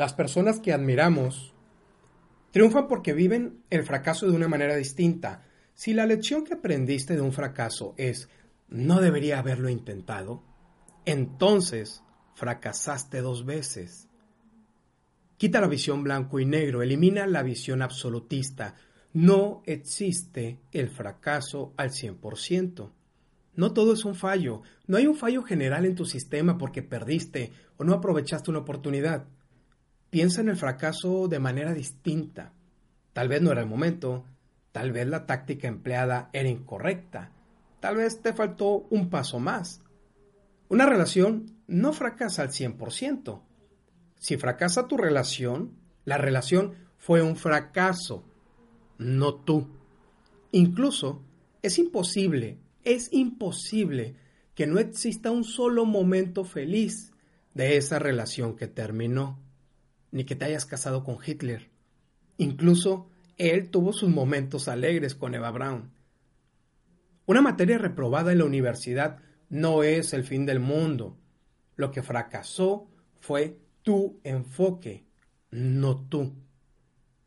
Las personas que admiramos triunfan porque viven el fracaso de una manera distinta. Si la lección que aprendiste de un fracaso es no debería haberlo intentado, entonces fracasaste dos veces. Quita la visión blanco y negro, elimina la visión absolutista. No existe el fracaso al 100%. No todo es un fallo. No hay un fallo general en tu sistema porque perdiste o no aprovechaste una oportunidad. Piensa en el fracaso de manera distinta. Tal vez no era el momento, tal vez la táctica empleada era incorrecta, tal vez te faltó un paso más. Una relación no fracasa al 100%. Si fracasa tu relación, la relación fue un fracaso, no tú. Incluso es imposible, es imposible que no exista un solo momento feliz de esa relación que terminó ni que te hayas casado con Hitler. Incluso él tuvo sus momentos alegres con Eva Braun. Una materia reprobada en la universidad no es el fin del mundo. Lo que fracasó fue tu enfoque, no tú.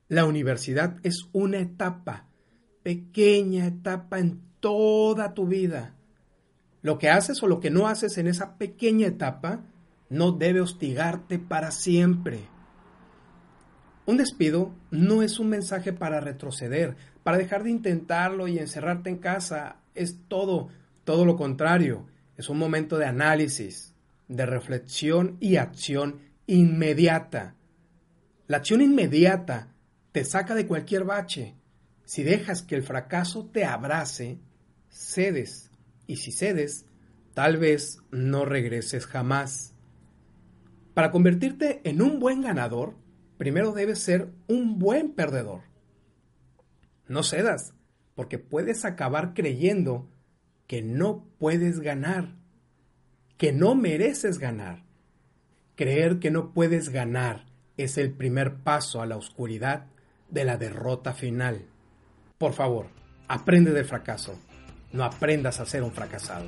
La universidad es una etapa, pequeña etapa en toda tu vida. Lo que haces o lo que no haces en esa pequeña etapa no debe hostigarte para siempre. Un despido no es un mensaje para retroceder, para dejar de intentarlo y encerrarte en casa. Es todo, todo lo contrario. Es un momento de análisis, de reflexión y acción inmediata. La acción inmediata te saca de cualquier bache. Si dejas que el fracaso te abrace, cedes. Y si cedes, tal vez no regreses jamás. Para convertirte en un buen ganador, primero debes ser un buen perdedor. No cedas, porque puedes acabar creyendo que no puedes ganar, que no mereces ganar. Creer que no puedes ganar es el primer paso a la oscuridad de la derrota final. Por favor, aprende del fracaso, no aprendas a ser un fracasado.